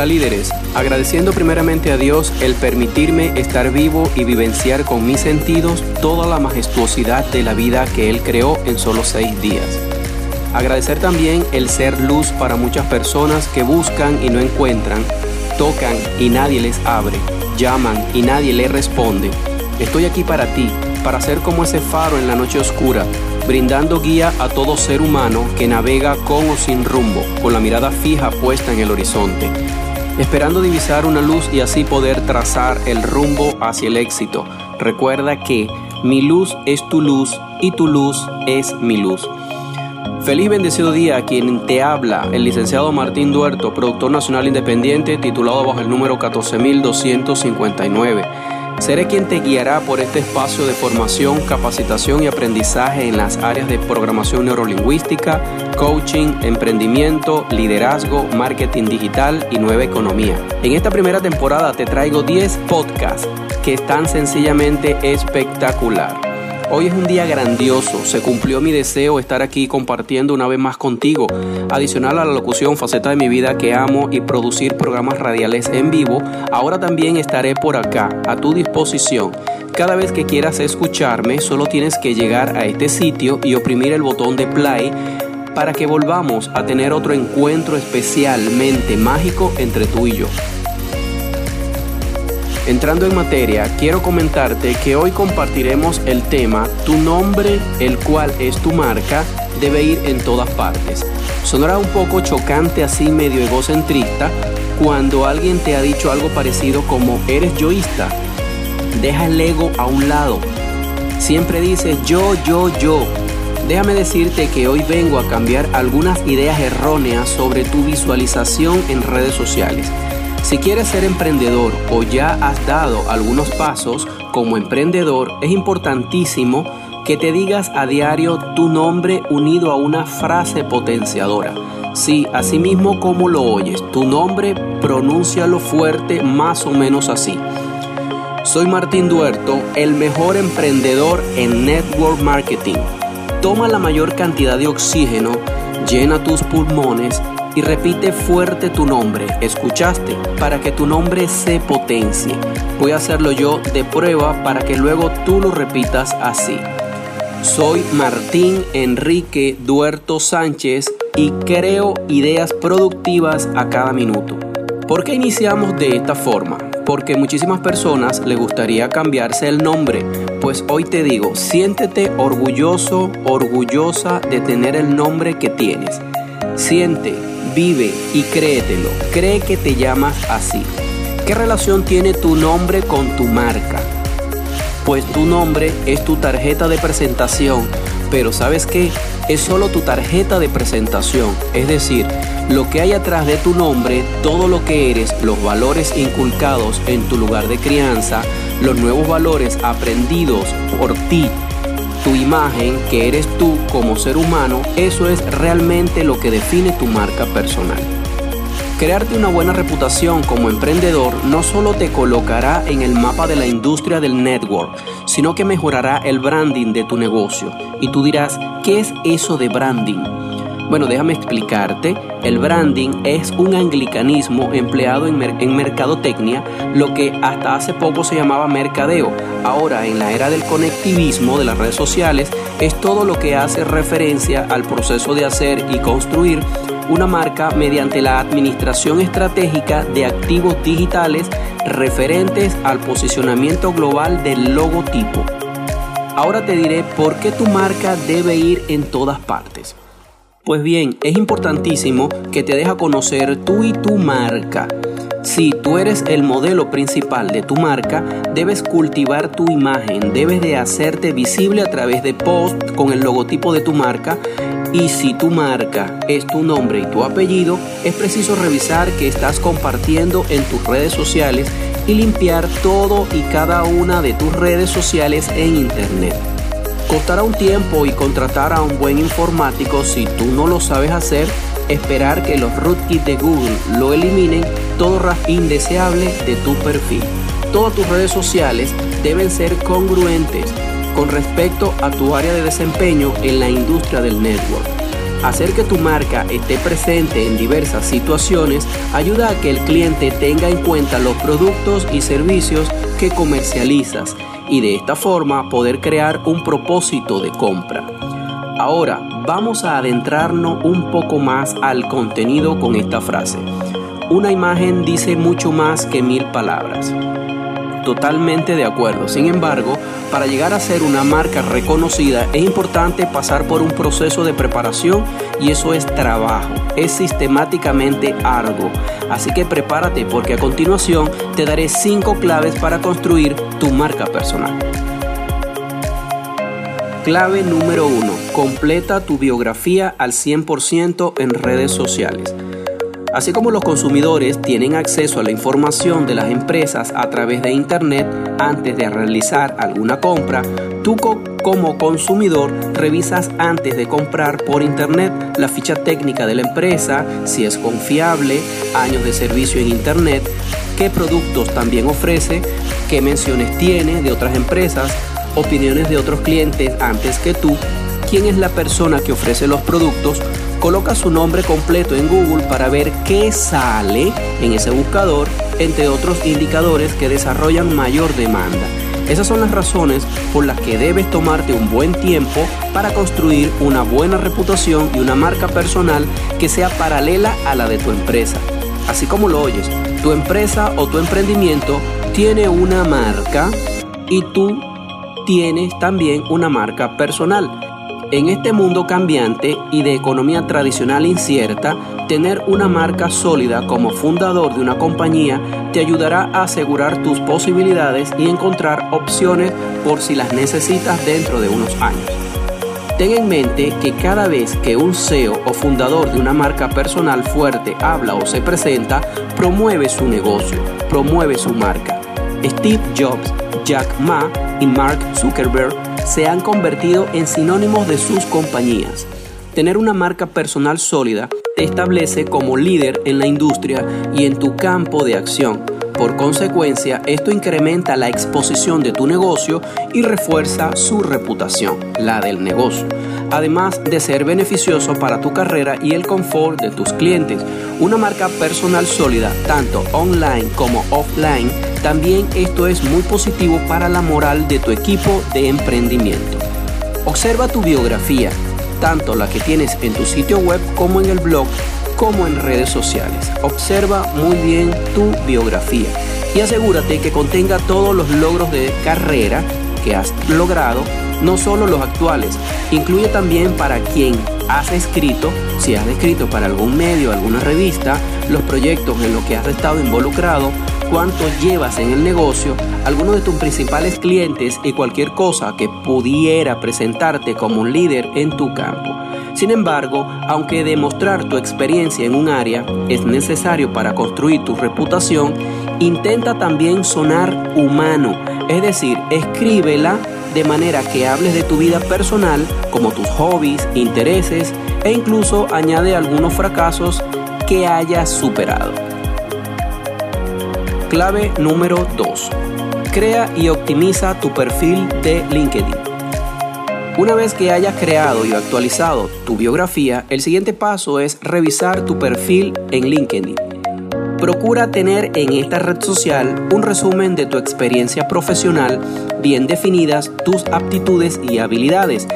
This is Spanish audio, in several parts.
Hola líderes, agradeciendo primeramente a Dios el permitirme estar vivo y vivenciar con mis sentidos toda la majestuosidad de la vida que Él creó en solo seis días. Agradecer también el ser luz para muchas personas que buscan y no encuentran, tocan y nadie les abre, llaman y nadie les responde. Estoy aquí para ti, para ser como ese faro en la noche oscura, brindando guía a todo ser humano que navega con o sin rumbo, con la mirada fija puesta en el horizonte, esperando divisar una luz y así poder trazar el rumbo hacia el éxito. Recuerda que mi luz es tu luz y tu luz es mi luz. Feliz bendecido día a quien te habla, el licenciado Martín Duerto, productor nacional independiente, titulado bajo el número 14259. Seré quien te guiará por este espacio de formación, capacitación y aprendizaje en las áreas de programación neurolingüística, coaching, emprendimiento, liderazgo, marketing digital y nueva economía. En esta primera temporada te traigo 10 podcasts que están sencillamente espectacular. Hoy es un día grandioso, se cumplió mi deseo estar aquí compartiendo una vez más contigo, adicional a la locución faceta de mi vida que amo y producir programas radiales en vivo, ahora también estaré por acá, a tu disposición. Cada vez que quieras escucharme, solo tienes que llegar a este sitio y oprimir el botón de play para que volvamos a tener otro encuentro especialmente mágico entre tú y yo. Entrando en materia, quiero comentarte que hoy compartiremos el tema Tu nombre, el cual es tu marca, debe ir en todas partes. Sonará un poco chocante así medio egocentrista cuando alguien te ha dicho algo parecido como eres yoísta. Deja el ego a un lado. Siempre dices yo, yo, yo. Déjame decirte que hoy vengo a cambiar algunas ideas erróneas sobre tu visualización en redes sociales. Si quieres ser emprendedor o ya has dado algunos pasos como emprendedor, es importantísimo que te digas a diario tu nombre unido a una frase potenciadora. Sí, así mismo como lo oyes, tu nombre pronúncialo fuerte más o menos así. Soy Martín Duerto, el mejor emprendedor en network marketing. Toma la mayor cantidad de oxígeno, llena tus pulmones y repite fuerte tu nombre. ¿Escuchaste? Para que tu nombre se potencie. Voy a hacerlo yo de prueba para que luego tú lo repitas así. Soy Martín Enrique Duerto Sánchez y creo ideas productivas a cada minuto. ¿Por qué iniciamos de esta forma? Porque muchísimas personas le gustaría cambiarse el nombre. Pues hoy te digo, siéntete orgulloso, orgullosa de tener el nombre que tienes. Siente vive y créetelo. Cree que te llamas así. ¿Qué relación tiene tu nombre con tu marca? Pues tu nombre es tu tarjeta de presentación, pero ¿sabes qué? Es solo tu tarjeta de presentación, es decir, lo que hay atrás de tu nombre, todo lo que eres, los valores inculcados en tu lugar de crianza, los nuevos valores aprendidos por ti tu imagen, que eres tú como ser humano, eso es realmente lo que define tu marca personal. Crearte una buena reputación como emprendedor no solo te colocará en el mapa de la industria del network, sino que mejorará el branding de tu negocio. Y tú dirás, ¿qué es eso de branding? Bueno, déjame explicarte. El branding es un anglicanismo empleado en, en, mercadotecnia, lo que hasta hace poco se llamaba mercadeo. Ahora, en la era del conectivismo de las redes sociales, es todo lo que hace referencia al proceso de hacer y construir una marca mediante la administración estratégica de activos digitales referentes al posicionamiento global del logotipo. Ahora te diré por qué tu marca debe ir en todas partes. Pues bien, es importantísimo que te deja conocer tú y tu marca. Si tú eres el modelo principal de tu marca, debes cultivar tu imagen, debes de hacerte visible a través de posts con el logotipo de tu marca y si tu marca es tu nombre y tu apellido, es preciso revisar que estás compartiendo en tus redes sociales y limpiar todo y cada una de tus redes sociales en internet. Costará un tiempo y contratar a un buen informático si tú no lo sabes hacer, esperar que los rootkits de Google lo eliminen todo indeseable de tu perfil. Todas tus redes sociales deben ser congruentes con respecto a tu área de desempeño en la industria del network. Hacer que tu marca esté presente en diversas situaciones ayuda a que el cliente tenga en cuenta los productos y servicios que comercializas y de esta forma poder crear un propósito de compra. Ahora vamos a adentrarnos un poco más al contenido con esta frase. Una imagen dice mucho más que mil palabras. Totalmente de acuerdo. Sin embargo, para llegar a ser una marca reconocida es importante pasar por un proceso de preparación y eso es trabajo, es sistemáticamente arduo. Así que prepárate porque a continuación te daré 5 claves para construir tu marca personal. Clave número 1. Completa tu biografía al 100% en redes sociales. Así como los consumidores tienen acceso a la información de las empresas a través de Internet antes de realizar alguna compra, tú como consumidor revisas antes de comprar por Internet la ficha técnica de la empresa, si es confiable, años de servicio en Internet, qué productos también ofrece, qué menciones tiene de otras empresas, opiniones de otros clientes antes que tú, quién es la persona que ofrece los productos, coloca su nombre completo en Google para ver qué sale en ese buscador, entre otros indicadores que desarrollan mayor demanda. Esas son las razones por las que debes tomarte un buen tiempo para construir una buena reputación y una marca personal que sea paralela a la de tu empresa. Así como lo oyes, tu empresa o tu emprendimiento tiene una marca y tú tienes también una marca personal. En este mundo cambiante y de economía tradicional incierta, tener una marca sólida como fundador de una compañía te ayudará a asegurar tus posibilidades y encontrar opciones por si las necesitas dentro de unos años. Ten en mente que cada vez que un CEO o fundador de una marca personal fuerte habla o se presenta, promueve su negocio, promueve su marca. Steve Jobs, Jack Ma y Mark Zuckerberg se han convertido en sinónimos de sus compañías. Tener una marca personal sólida te establece como líder en la industria y en tu campo de acción. Por consecuencia, esto incrementa la exposición de tu negocio y refuerza su reputación, la del negocio, además de ser beneficioso para tu carrera y el confort de tus clientes. Una marca personal sólida, tanto online como offline, también esto es muy positivo para la moral de tu equipo de emprendimiento. Observa tu biografía, tanto la que tienes en tu sitio web como en el blog, como en redes sociales. Observa muy bien tu biografía y asegúrate que contenga todos los logros de carrera que has logrado, no solo los actuales, incluye también para quien has escrito, si has escrito para algún medio, alguna revista, los proyectos en los que has estado involucrado, cuánto llevas en el negocio, algunos de tus principales clientes y cualquier cosa que pudiera presentarte como un líder en tu campo. Sin embargo, aunque demostrar tu experiencia en un área es necesario para construir tu reputación, intenta también sonar humano, es decir, escríbela de manera que hables de tu vida personal, como tus hobbies, intereses e incluso añade algunos fracasos que hayas superado. Clave número 2. Crea y optimiza tu perfil de LinkedIn. Una vez que hayas creado y actualizado tu biografía, el siguiente paso es revisar tu perfil en LinkedIn. Procura tener en esta red social un resumen de tu experiencia profesional, bien definidas tus aptitudes y habilidades,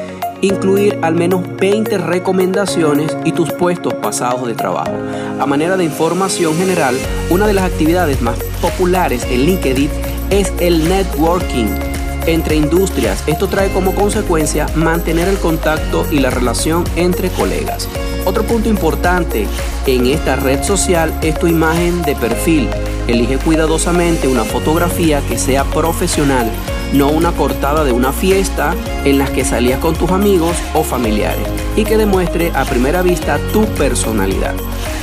incluir al menos 20 recomendaciones y tus puestos pasados de trabajo. A manera de información general, una de las actividades más populares en LinkedIn es el networking entre industrias. Esto trae como consecuencia mantener el contacto y la relación entre colegas. Otro punto importante en esta red social es tu imagen de perfil. Elige cuidadosamente una fotografía que sea profesional no una cortada de una fiesta en la que salías con tus amigos o familiares y que demuestre a primera vista tu personalidad.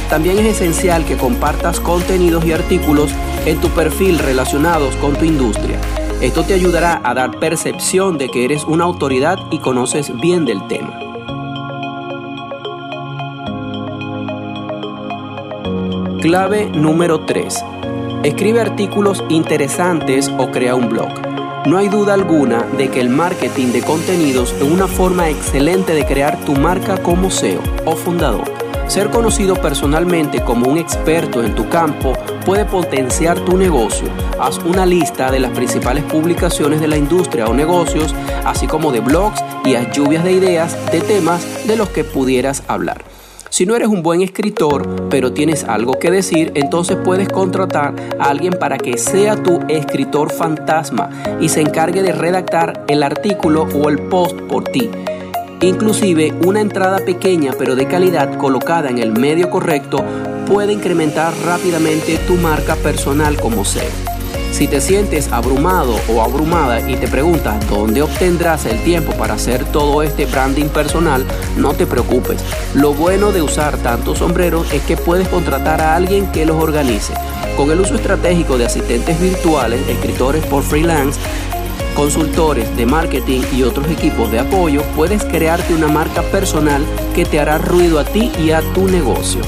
También es esencial que compartas contenidos y artículos en tu perfil relacionados con tu industria. Esto te ayudará a dar percepción de que eres una autoridad y conoces bien del tema. Clave número 3. Escribe artículos interesantes o crea un blog. No hay duda alguna de que el marketing de contenidos es una forma excelente de crear tu marca como SEO o fundador. Ser conocido personalmente como un experto en tu campo puede potenciar tu negocio. Haz una lista de las principales publicaciones de la industria o negocios, así como de blogs y haz lluvias de ideas de temas de los que pudieras hablar. Si no eres un buen escritor, pero tienes algo que decir, entonces puedes contratar a alguien para que sea tu escritor fantasma y se encargue de redactar el artículo o el post por ti. Inclusive una entrada pequeña pero de calidad colocada en el medio correcto puede incrementar rápidamente tu marca personal como SEO. Si te sientes abrumado o abrumada y te preguntas dónde obtendrás el tiempo para hacer todo este branding personal, no te preocupes. Lo bueno de usar tantos sombreros es que puedes contratar a alguien que los organice. Con el uso estratégico de asistentes virtuales, escritores por freelance, consultores de marketing y otros equipos de apoyo, puedes crearte una marca personal que te hará ruido a ti y a tu negocio.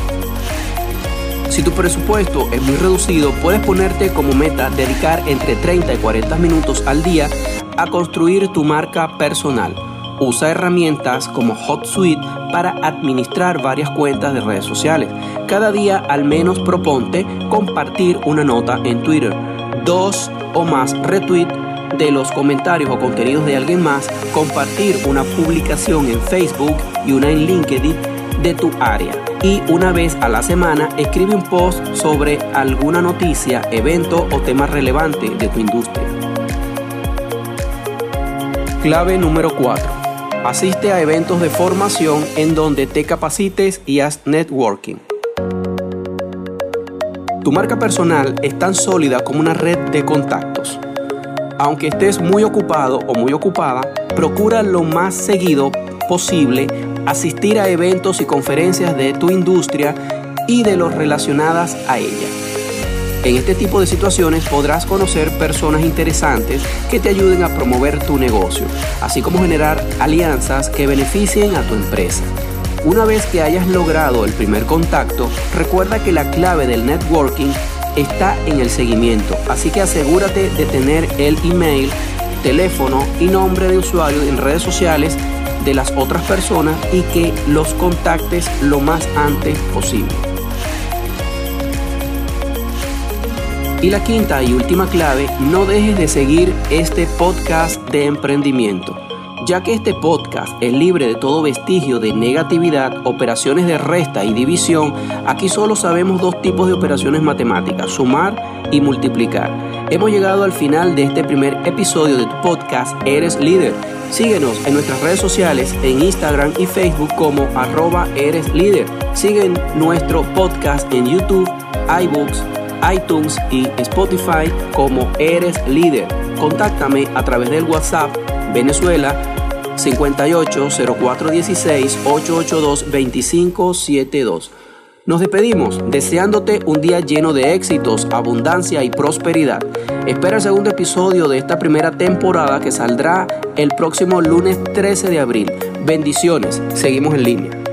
Si tu presupuesto es muy reducido, puedes ponerte como meta dedicar entre 30 y 40 minutos al día a construir tu marca personal. Usa herramientas como HotSuite para administrar varias cuentas de redes sociales. Cada día al menos proponte compartir una nota en Twitter, dos o más retweets de los comentarios o contenidos de alguien más, compartir una publicación en Facebook y una en LinkedIn de tu área y una vez a la semana escribe un post sobre alguna noticia, evento o tema relevante de tu industria. Clave número 4. Asiste a eventos de formación en donde te capacites y haz networking. Tu marca personal es tan sólida como una red de contactos. Aunque estés muy ocupado o muy ocupada, procura lo más seguido posible asistir a eventos y conferencias de tu industria y de los relacionadas a ella. En este tipo de situaciones podrás conocer personas interesantes que te ayuden a promover tu negocio, así como generar alianzas que beneficien a tu empresa. Una vez que hayas logrado el primer contacto, recuerda que la clave del networking está en el seguimiento, así que asegúrate de tener el email, teléfono y nombre de usuario en redes sociales de las otras personas y que los contactes lo más antes posible. Y la quinta y última clave, no dejes de seguir este podcast de emprendimiento, ya que este podcast es libre de todo vestigio de negatividad, operaciones de resta y división, aquí solo sabemos dos tipos de operaciones matemáticas, sumar y multiplicar. Hemos llegado al final de este primer episodio de tu podcast Eres Líder Síguenos en nuestras redes sociales en Instagram y Facebook como arroba eres líder. Sigue nuestro podcast en YouTube, iBooks, iTunes y Spotify como Eres Líder. Contáctame a través del WhatsApp Venezuela 58 0416 882 2572. Nos despedimos deseándote un día lleno de éxitos, abundancia y prosperidad. Espera el segundo episodio de esta primera temporada que saldrá el próximo lunes 13 de abril. Bendiciones, seguimos en línea.